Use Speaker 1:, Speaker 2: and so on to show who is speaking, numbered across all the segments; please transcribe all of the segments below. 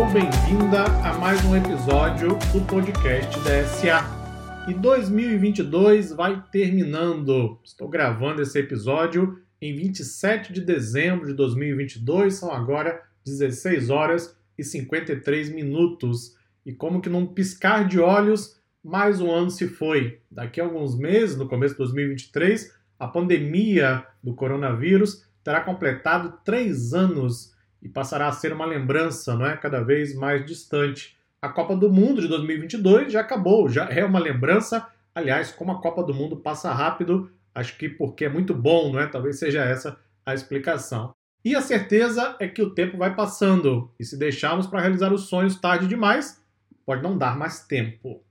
Speaker 1: ou bem-vinda a mais um episódio do podcast da SA. E 2022 vai terminando. Estou gravando esse episódio em 27 de dezembro de 2022, são agora 16 horas e 53 minutos. E como que num piscar de olhos, mais um ano se foi. Daqui a alguns meses, no começo de 2023, a pandemia do coronavírus terá completado três anos e passará a ser uma lembrança, não é, cada vez mais distante. A Copa do Mundo de 2022 já acabou, já é uma lembrança. Aliás, como a Copa do Mundo passa rápido, acho que porque é muito bom, não é? Talvez seja essa a explicação. E a certeza é que o tempo vai passando e se deixarmos para realizar os sonhos tarde demais, pode não dar mais tempo.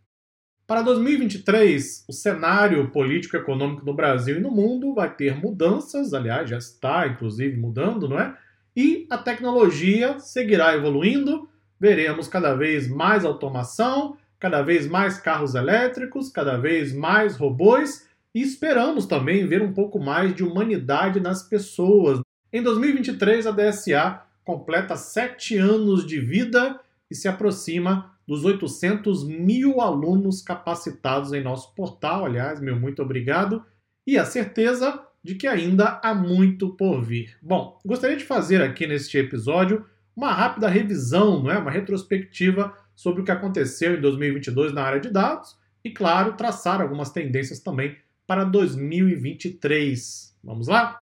Speaker 1: Para 2023, o cenário político e econômico no Brasil e no mundo vai ter mudanças, aliás, já está inclusive mudando, não é? E a tecnologia seguirá evoluindo, veremos cada vez mais automação, cada vez mais carros elétricos, cada vez mais robôs e esperamos também ver um pouco mais de humanidade nas pessoas. Em 2023, a DSA completa sete anos de vida e se aproxima dos 800 mil alunos capacitados em nosso portal. Aliás, meu muito obrigado. E a certeza de que ainda há muito por vir. Bom, gostaria de fazer aqui neste episódio uma rápida revisão, não é? uma retrospectiva sobre o que aconteceu em 2022 na área de dados e, claro, traçar algumas tendências também para 2023. Vamos lá?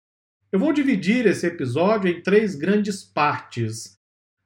Speaker 1: Eu vou dividir esse episódio em três grandes partes.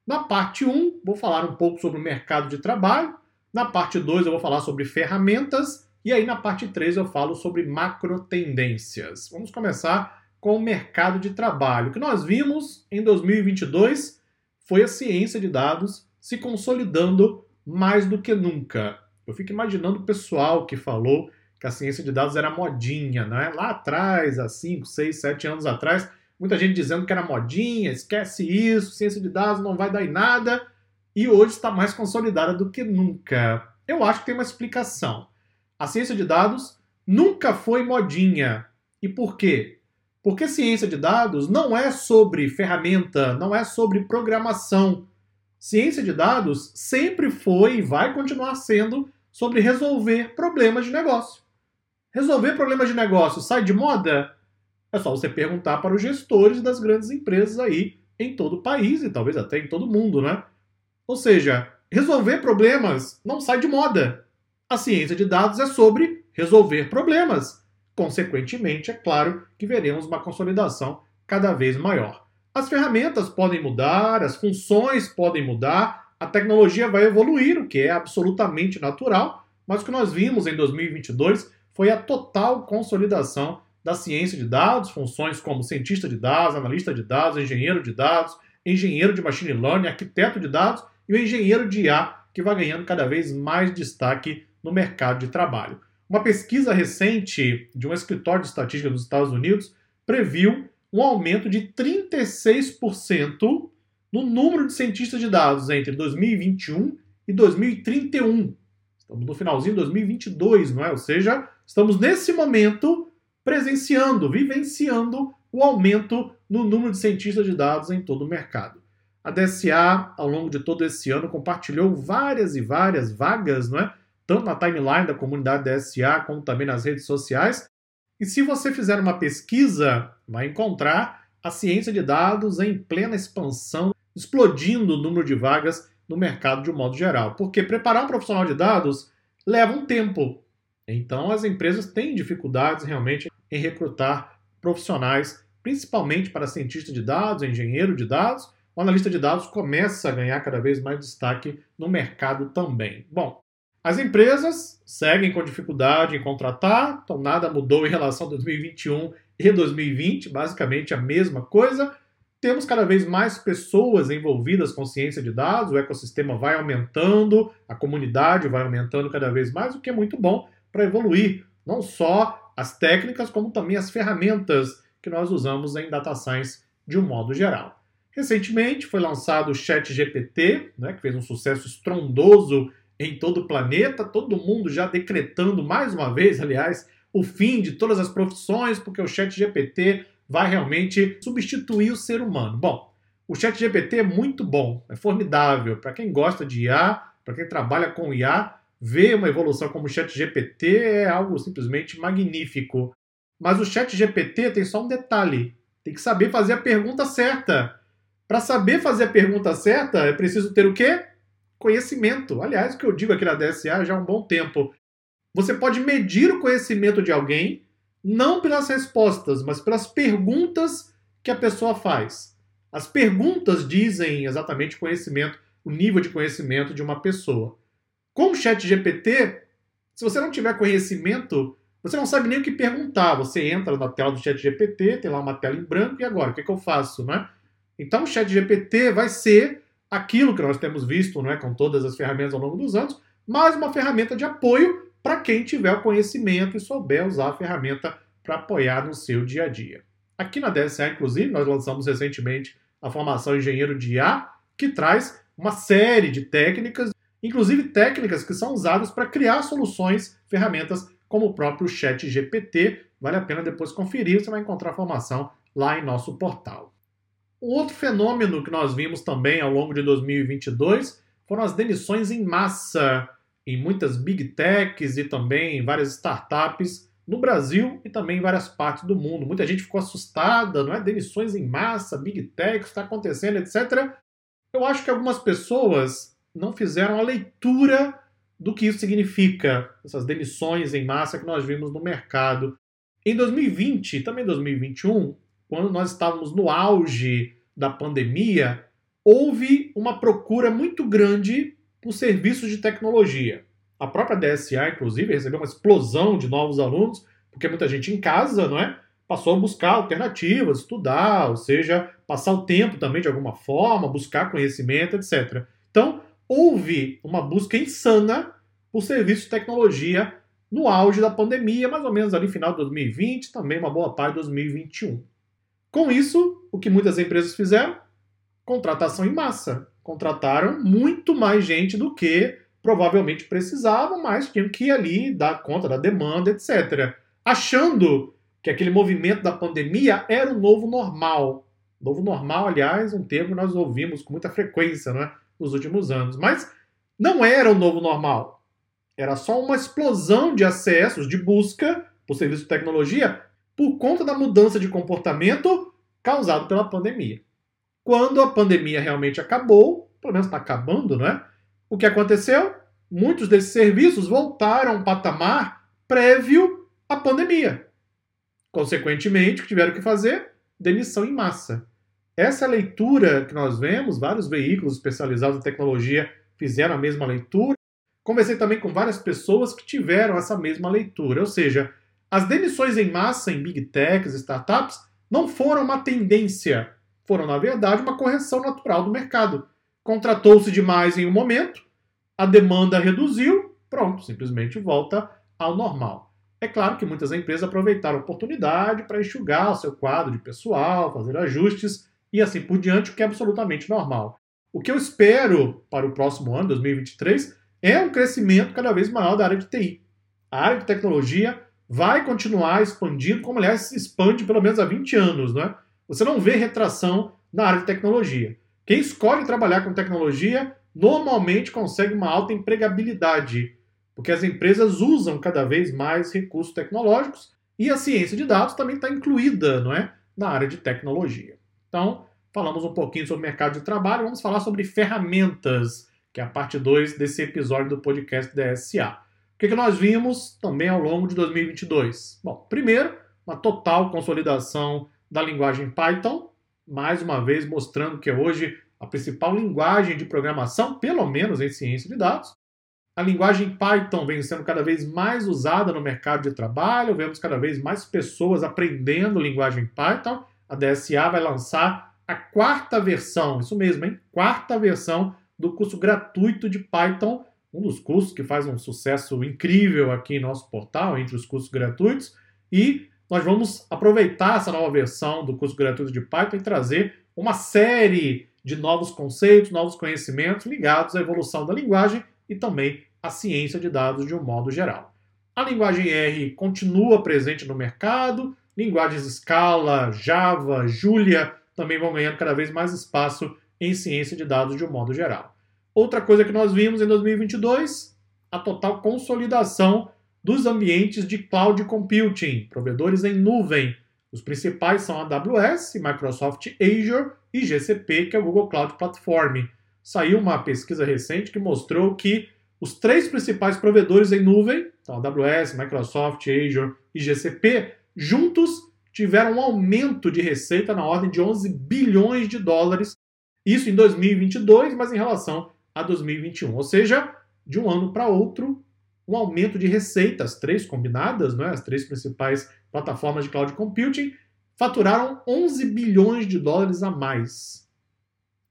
Speaker 1: Na parte 1, vou falar um pouco sobre o mercado de trabalho. Na parte 2, eu vou falar sobre ferramentas. E aí, na parte 3, eu falo sobre macro tendências. Vamos começar com o mercado de trabalho. O que nós vimos em 2022 foi a ciência de dados se consolidando mais do que nunca. Eu fico imaginando o pessoal que falou que a ciência de dados era modinha, né? Lá atrás, há 5, 6, 7 anos atrás, muita gente dizendo que era modinha, esquece isso, ciência de dados não vai dar em nada, e hoje está mais consolidada do que nunca. Eu acho que tem uma explicação. A ciência de dados nunca foi modinha. E por quê? Porque ciência de dados não é sobre ferramenta, não é sobre programação. Ciência de dados sempre foi e vai continuar sendo sobre resolver problemas de negócio. Resolver problemas de negócio sai de moda? É só você perguntar para os gestores das grandes empresas aí em todo o país e talvez até em todo o mundo, né? Ou seja, resolver problemas não sai de moda. A ciência de dados é sobre resolver problemas. Consequentemente, é claro que veremos uma consolidação cada vez maior. As ferramentas podem mudar, as funções podem mudar, a tecnologia vai evoluir, o que é absolutamente natural, mas o que nós vimos em 2022 foi a total consolidação da ciência de dados, funções como cientista de dados, analista de dados, engenheiro de dados, engenheiro de machine learning, arquiteto de dados e o engenheiro de IA, que vai ganhando cada vez mais destaque no mercado de trabalho. Uma pesquisa recente de um escritório de estatística dos Estados Unidos previu um aumento de 36% no número de cientistas de dados entre 2021 e 2031. Estamos no finalzinho de 2022, não é? Ou seja, estamos nesse momento presenciando, vivenciando o aumento no número de cientistas de dados em todo o mercado. A DSA, ao longo de todo esse ano, compartilhou várias e várias vagas, não é? Tanto na timeline da comunidade DSA, como também nas redes sociais. E se você fizer uma pesquisa, vai encontrar a ciência de dados em plena expansão, explodindo o número de vagas no mercado de um modo geral. Porque preparar um profissional de dados leva um tempo. Então as empresas têm dificuldades realmente em recrutar profissionais, principalmente para cientista de dados, engenheiro de dados. O analista de dados começa a ganhar cada vez mais destaque no mercado também. Bom, as empresas seguem com dificuldade em contratar, então nada mudou em relação a 2021 e 2020, basicamente a mesma coisa temos cada vez mais pessoas envolvidas com ciência de dados, o ecossistema vai aumentando, a comunidade vai aumentando cada vez mais, o que é muito bom para evoluir não só as técnicas, como também as ferramentas que nós usamos em data science de um modo geral. Recentemente foi lançado o ChatGPT, né, que fez um sucesso estrondoso em todo o planeta, todo mundo já decretando mais uma vez, aliás, o fim de todas as profissões, porque o ChatGPT vai realmente substituir o ser humano. Bom, O ChatGPT é muito bom, é formidável. Para quem gosta de IA, para quem trabalha com IA, ver uma evolução como o ChatGPT é algo simplesmente magnífico. Mas o ChatGPT tem só um detalhe: tem que saber fazer a pergunta certa. Para saber fazer a pergunta certa, é preciso ter o quê? Conhecimento. Aliás, o que eu digo aqui na DSA já há um bom tempo. Você pode medir o conhecimento de alguém não pelas respostas, mas pelas perguntas que a pessoa faz. As perguntas dizem exatamente o conhecimento, o nível de conhecimento de uma pessoa. Com o chat GPT, se você não tiver conhecimento, você não sabe nem o que perguntar. Você entra na tela do chat GPT, tem lá uma tela em branco, e agora? O que, é que eu faço? Né? Então o chat GPT vai ser aquilo que nós temos visto né, com todas as ferramentas ao longo dos anos, mais uma ferramenta de apoio para quem tiver o conhecimento e souber usar a ferramenta para apoiar no seu dia a dia. Aqui na DSA, inclusive, nós lançamos recentemente a formação Engenheiro de IA, que traz uma série de técnicas, inclusive técnicas que são usadas para criar soluções, ferramentas como o próprio Chat GPT. Vale a pena depois conferir, você vai encontrar a formação lá em nosso portal. Outro fenômeno que nós vimos também ao longo de 2022 foram as demissões em massa em muitas big techs e também em várias startups no Brasil e também em várias partes do mundo. Muita gente ficou assustada, não é? Demissões em massa, big tech, está acontecendo, etc. Eu acho que algumas pessoas não fizeram a leitura do que isso significa, essas demissões em massa que nós vimos no mercado. Em 2020 e também 2021, quando nós estávamos no auge da pandemia, houve uma procura muito grande por serviços de tecnologia. A própria DSA, inclusive, recebeu uma explosão de novos alunos, porque muita gente em casa, não é? Passou a buscar alternativas, estudar, ou seja, passar o tempo também de alguma forma, buscar conhecimento, etc. Então, houve uma busca insana por serviços de tecnologia no auge da pandemia, mais ou menos ali final de 2020, também uma boa parte de 2021. Com isso, o que muitas empresas fizeram? Contratação em massa contrataram muito mais gente do que provavelmente precisavam, mas tinham que ir ali dar conta da demanda, etc. Achando que aquele movimento da pandemia era o novo normal. Novo normal, aliás, um termo que nós ouvimos com muita frequência né, nos últimos anos. Mas não era o novo normal. Era só uma explosão de acessos, de busca por serviço de tecnologia por conta da mudança de comportamento causado pela pandemia. Quando a pandemia realmente acabou, pelo menos está acabando, não é? O que aconteceu? Muitos desses serviços voltaram a um patamar prévio à pandemia. Consequentemente, o que tiveram que fazer? Demissão em massa. Essa leitura que nós vemos, vários veículos especializados em tecnologia fizeram a mesma leitura. Conversei também com várias pessoas que tiveram essa mesma leitura, ou seja, as demissões em massa em big techs, startups, não foram uma tendência, foram, na verdade, uma correção natural do mercado. Contratou-se demais em um momento, a demanda reduziu, pronto, simplesmente volta ao normal. É claro que muitas empresas aproveitaram a oportunidade para enxugar o seu quadro de pessoal, fazer ajustes e assim por diante, o que é absolutamente normal. O que eu espero para o próximo ano, 2023, é um crescimento cada vez maior da área de TI. A área de tecnologia vai continuar expandindo, como aliás se expande pelo menos há 20 anos, não é? Você não vê retração na área de tecnologia. Quem escolhe trabalhar com tecnologia normalmente consegue uma alta empregabilidade, porque as empresas usam cada vez mais recursos tecnológicos e a ciência de dados também está incluída não é, na área de tecnologia. Então, falamos um pouquinho sobre mercado de trabalho, vamos falar sobre ferramentas, que é a parte 2 desse episódio do podcast DSA. Que, que nós vimos também ao longo de 2022? Bom, primeiro, uma total consolidação da linguagem Python, mais uma vez mostrando que é hoje a principal linguagem de programação, pelo menos em ciência de dados. A linguagem Python vem sendo cada vez mais usada no mercado de trabalho, vemos cada vez mais pessoas aprendendo linguagem Python. A DSA vai lançar a quarta versão, isso mesmo, hein? Quarta versão do curso gratuito de Python, um dos cursos que faz um sucesso incrível aqui em nosso portal, entre os cursos gratuitos, e nós vamos aproveitar essa nova versão do curso gratuito de Python e trazer uma série de novos conceitos, novos conhecimentos ligados à evolução da linguagem e também à ciência de dados de um modo geral. A linguagem R continua presente no mercado, linguagens Scala, Java, Julia também vão ganhando cada vez mais espaço em ciência de dados de um modo geral. Outra coisa que nós vimos em 2022, a total consolidação dos ambientes de cloud computing, provedores em nuvem. Os principais são a AWS, Microsoft Azure e GCP, que é o Google Cloud Platform. Saiu uma pesquisa recente que mostrou que os três principais provedores em nuvem, então AWS, Microsoft, Azure e GCP, juntos tiveram um aumento de receita na ordem de 11 bilhões de dólares, isso em 2022, mas em relação a 2021. Ou seja, de um ano para outro, um aumento de receita. As três combinadas, né, as três principais plataformas de cloud computing, faturaram 11 bilhões de dólares a mais.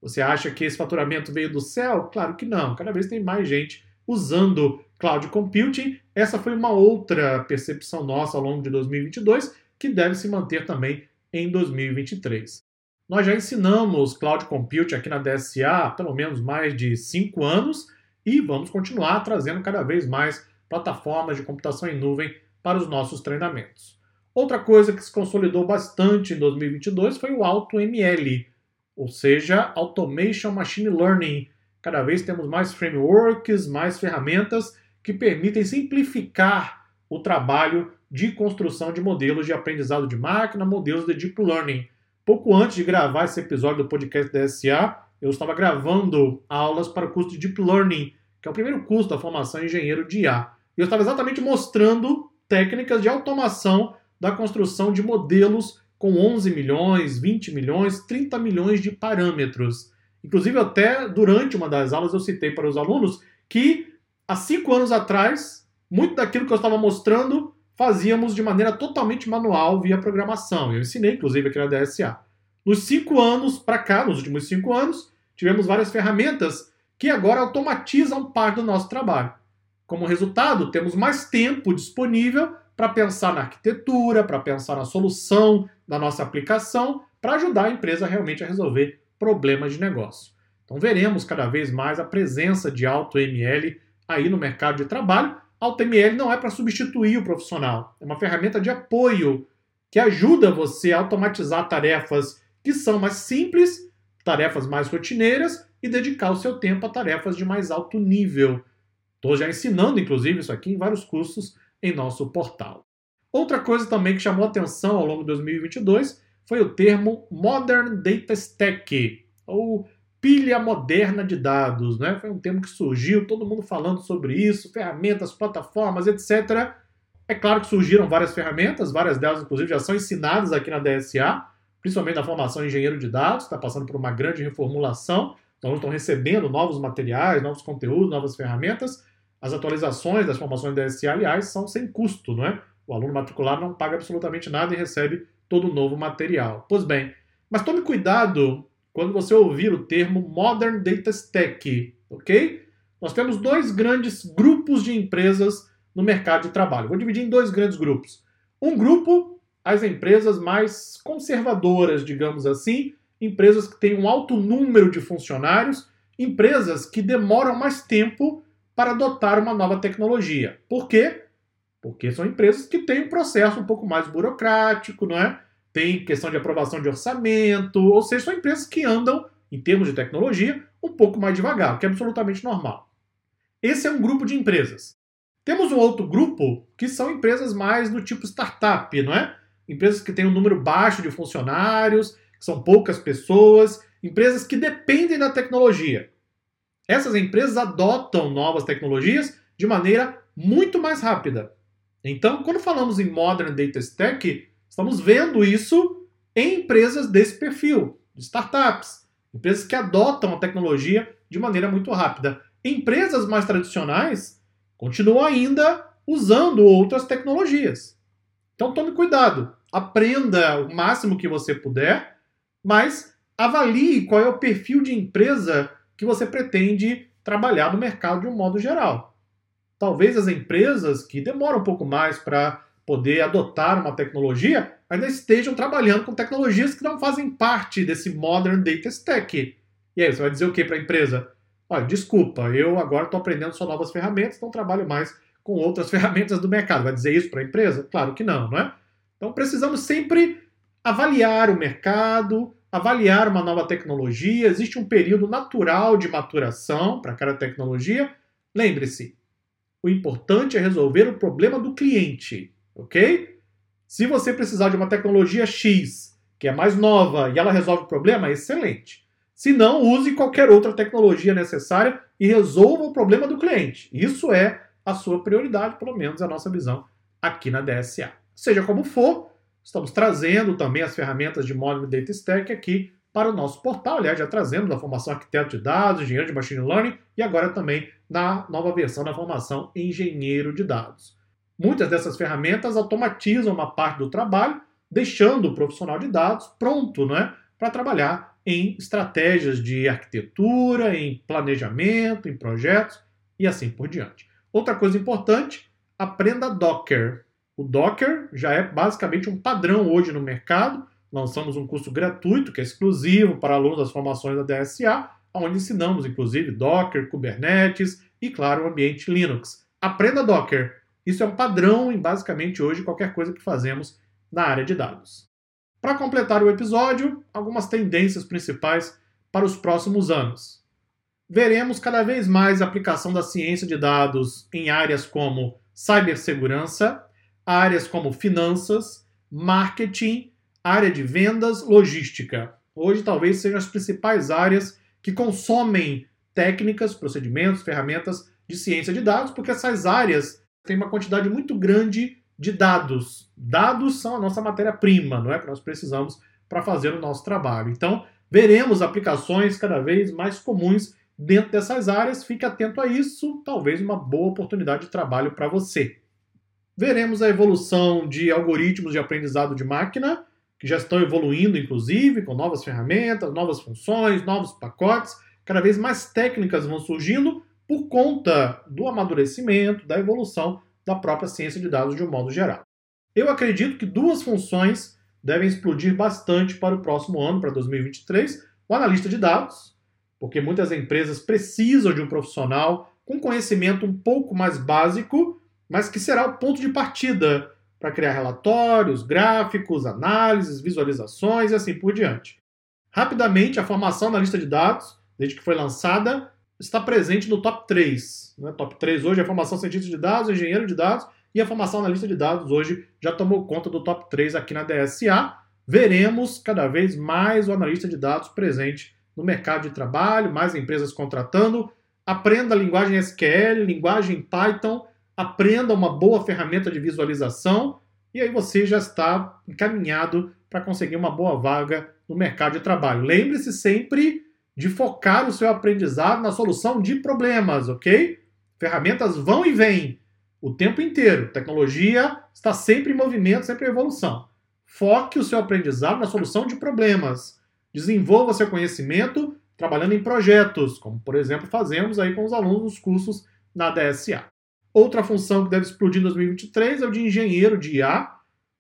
Speaker 1: Você acha que esse faturamento veio do céu? Claro que não. Cada vez tem mais gente usando cloud computing. Essa foi uma outra percepção nossa ao longo de 2022 que deve se manter também em 2023. Nós já ensinamos cloud computing aqui na DSA há pelo menos mais de cinco anos e vamos continuar trazendo cada vez mais plataformas de computação em nuvem para os nossos treinamentos. Outra coisa que se consolidou bastante em 2022 foi o AutoML, ou seja, Automation Machine Learning. Cada vez temos mais frameworks, mais ferramentas que permitem simplificar o trabalho de construção de modelos de aprendizado de máquina, modelos de deep learning. Pouco antes de gravar esse episódio do podcast da SA, eu estava gravando aulas para o curso de Deep Learning, que é o primeiro curso da formação em engenheiro de IA. E eu estava exatamente mostrando técnicas de automação da construção de modelos com 11 milhões, 20 milhões, 30 milhões de parâmetros. Inclusive, até durante uma das aulas eu citei para os alunos que há cinco anos atrás, muito daquilo que eu estava mostrando fazíamos de maneira totalmente manual via programação. Eu ensinei, inclusive, aqui na DSA. Nos cinco anos para cá, nos últimos cinco anos, tivemos várias ferramentas que agora automatizam parte do nosso trabalho. Como resultado, temos mais tempo disponível para pensar na arquitetura, para pensar na solução da nossa aplicação, para ajudar a empresa realmente a resolver problemas de negócio. Então veremos cada vez mais a presença de AutoML aí no mercado de trabalho, AutoML não é para substituir o profissional, é uma ferramenta de apoio que ajuda você a automatizar tarefas que são mais simples, tarefas mais rotineiras e dedicar o seu tempo a tarefas de mais alto nível. Estou já ensinando, inclusive, isso aqui em vários cursos em nosso portal. Outra coisa também que chamou atenção ao longo de 2022 foi o termo Modern Data Stack, ou pilha moderna de dados, né? Foi um termo que surgiu, todo mundo falando sobre isso, ferramentas, plataformas, etc. É claro que surgiram várias ferramentas, várias delas, inclusive, já são ensinadas aqui na DSA, principalmente na formação engenheiro de dados, está passando por uma grande reformulação, então estão recebendo novos materiais, novos conteúdos, novas ferramentas. As atualizações das formações da DSA, aliás, são sem custo, não é? O aluno matriculado não paga absolutamente nada e recebe todo o novo material. Pois bem, mas tome cuidado quando você ouvir o termo Modern Data Stack, ok? Nós temos dois grandes grupos de empresas no mercado de trabalho. Vou dividir em dois grandes grupos. Um grupo, as empresas mais conservadoras, digamos assim, empresas que têm um alto número de funcionários, empresas que demoram mais tempo para adotar uma nova tecnologia. Por quê? Porque são empresas que têm um processo um pouco mais burocrático, não é? Tem questão de aprovação de orçamento, ou seja, são empresas que andam, em termos de tecnologia, um pouco mais devagar, o que é absolutamente normal. Esse é um grupo de empresas. Temos um outro grupo que são empresas mais do tipo startup, não é? Empresas que têm um número baixo de funcionários, que são poucas pessoas, empresas que dependem da tecnologia. Essas empresas adotam novas tecnologias de maneira muito mais rápida. Então, quando falamos em Modern Data Stack, Estamos vendo isso em empresas desse perfil, de startups, empresas que adotam a tecnologia de maneira muito rápida. Empresas mais tradicionais continuam ainda usando outras tecnologias. Então tome cuidado, aprenda o máximo que você puder, mas avalie qual é o perfil de empresa que você pretende trabalhar no mercado de um modo geral. Talvez as empresas que demoram um pouco mais para poder adotar uma tecnologia, ainda estejam trabalhando com tecnologias que não fazem parte desse Modern Data Stack. E aí, você vai dizer o que para a empresa? Olha, desculpa, eu agora estou aprendendo só novas ferramentas, não trabalho mais com outras ferramentas do mercado. Vai dizer isso para a empresa? Claro que não, não é? Então precisamos sempre avaliar o mercado, avaliar uma nova tecnologia, existe um período natural de maturação para cada tecnologia. Lembre-se, o importante é resolver o problema do cliente, ok? Se você precisar de uma tecnologia X, que é mais nova e ela resolve o problema, excelente. Se não, use qualquer outra tecnologia necessária e resolva o problema do cliente. Isso é a sua prioridade, pelo menos é a nossa visão aqui na DSA. Seja como for, estamos trazendo também as ferramentas de Modern Data Stack aqui para o nosso portal, aliás, já trazemos a formação arquiteto de dados, engenheiro de machine learning e agora também na nova versão da formação engenheiro de dados. Muitas dessas ferramentas automatizam uma parte do trabalho, deixando o profissional de dados pronto né, para trabalhar em estratégias de arquitetura, em planejamento, em projetos e assim por diante. Outra coisa importante, aprenda Docker. O Docker já é basicamente um padrão hoje no mercado lançamos um curso gratuito que é exclusivo para alunos das formações da DSA, onde ensinamos inclusive Docker, Kubernetes e, claro, o ambiente Linux. Aprenda Docker. Isso é um padrão em basicamente hoje qualquer coisa que fazemos na área de dados. Para completar o episódio, algumas tendências principais para os próximos anos. Veremos cada vez mais a aplicação da ciência de dados em áreas como cibersegurança, áreas como finanças, marketing área de vendas, logística. Hoje talvez sejam as principais áreas que consomem técnicas, procedimentos, ferramentas de ciência de dados, porque essas áreas têm uma quantidade muito grande de dados. Dados são a nossa matéria-prima, não é? Que nós precisamos para fazer o nosso trabalho. Então, veremos aplicações cada vez mais comuns dentro dessas áreas. Fique atento a isso, talvez uma boa oportunidade de trabalho para você. Veremos a evolução de algoritmos de aprendizado de máquina que já estão evoluindo, inclusive, com novas ferramentas, novas funções, novos pacotes. Cada vez mais técnicas vão surgindo por conta do amadurecimento, da evolução da própria ciência de dados de um modo geral. Eu acredito que duas funções devem explodir bastante para o próximo ano, para 2023. O analista de dados, porque muitas empresas precisam de um profissional com conhecimento um pouco mais básico, mas que será o ponto de partida para criar relatórios, gráficos, análises, visualizações e assim por diante. Rapidamente, a formação na lista de dados, desde que foi lançada, está presente no top 3. Né? Top 3 hoje é a formação cientista de dados, engenheiro de dados, e a formação na lista de dados hoje já tomou conta do top 3 aqui na DSA. Veremos cada vez mais o analista de dados presente no mercado de trabalho, mais empresas contratando. Aprenda a linguagem SQL, linguagem Python aprenda uma boa ferramenta de visualização e aí você já está encaminhado para conseguir uma boa vaga no mercado de trabalho. Lembre-se sempre de focar o seu aprendizado na solução de problemas, ok? Ferramentas vão e vêm o tempo inteiro. Tecnologia está sempre em movimento, sempre em evolução. Foque o seu aprendizado na solução de problemas. Desenvolva seu conhecimento trabalhando em projetos, como por exemplo fazemos aí com os alunos dos cursos na DSA. Outra função que deve explodir em 2023 é o de engenheiro de IA.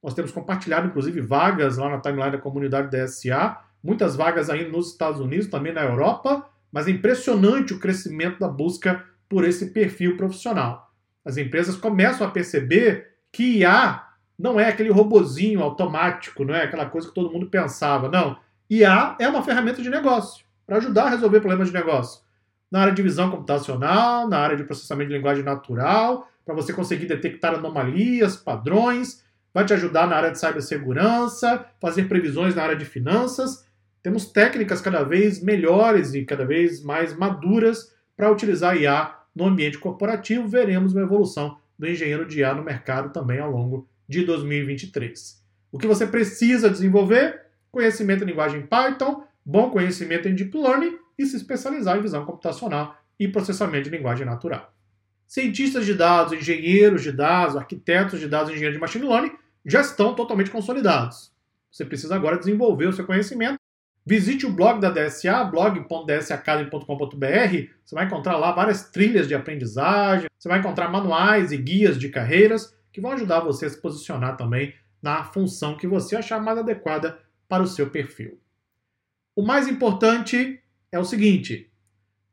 Speaker 1: Nós temos compartilhado, inclusive, vagas lá na timeline da comunidade DSA, muitas vagas ainda nos Estados Unidos, também na Europa, mas é impressionante o crescimento da busca por esse perfil profissional. As empresas começam a perceber que IA não é aquele robozinho automático, não é aquela coisa que todo mundo pensava. Não. IA é uma ferramenta de negócio para ajudar a resolver problemas de negócio na área de visão computacional, na área de processamento de linguagem natural, para você conseguir detectar anomalias, padrões, vai te ajudar na área de cibersegurança, fazer previsões na área de finanças. Temos técnicas cada vez melhores e cada vez mais maduras para utilizar IA no ambiente corporativo. Veremos uma evolução do engenheiro de IA no mercado também ao longo de 2023. O que você precisa desenvolver? Conhecimento em linguagem Python, bom conhecimento em Deep Learning e se especializar em visão computacional e processamento de linguagem natural. Cientistas de dados, engenheiros de dados, arquitetos de dados, engenheiros de machine learning já estão totalmente consolidados. Você precisa agora desenvolver o seu conhecimento. Visite o blog da DSA, blog.dsacademy.com.br. Você vai encontrar lá várias trilhas de aprendizagem, você vai encontrar manuais e guias de carreiras que vão ajudar você a se posicionar também na função que você achar mais adequada para o seu perfil. O mais importante é o seguinte: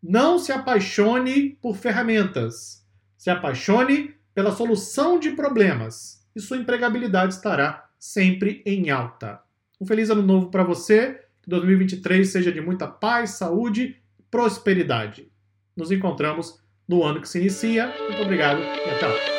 Speaker 1: não se apaixone por ferramentas. Se apaixone pela solução de problemas e sua empregabilidade estará sempre em alta. Um feliz ano novo para você, Que 2023 seja de muita paz, saúde e prosperidade. Nos encontramos no ano que se inicia. Muito obrigado e até lá.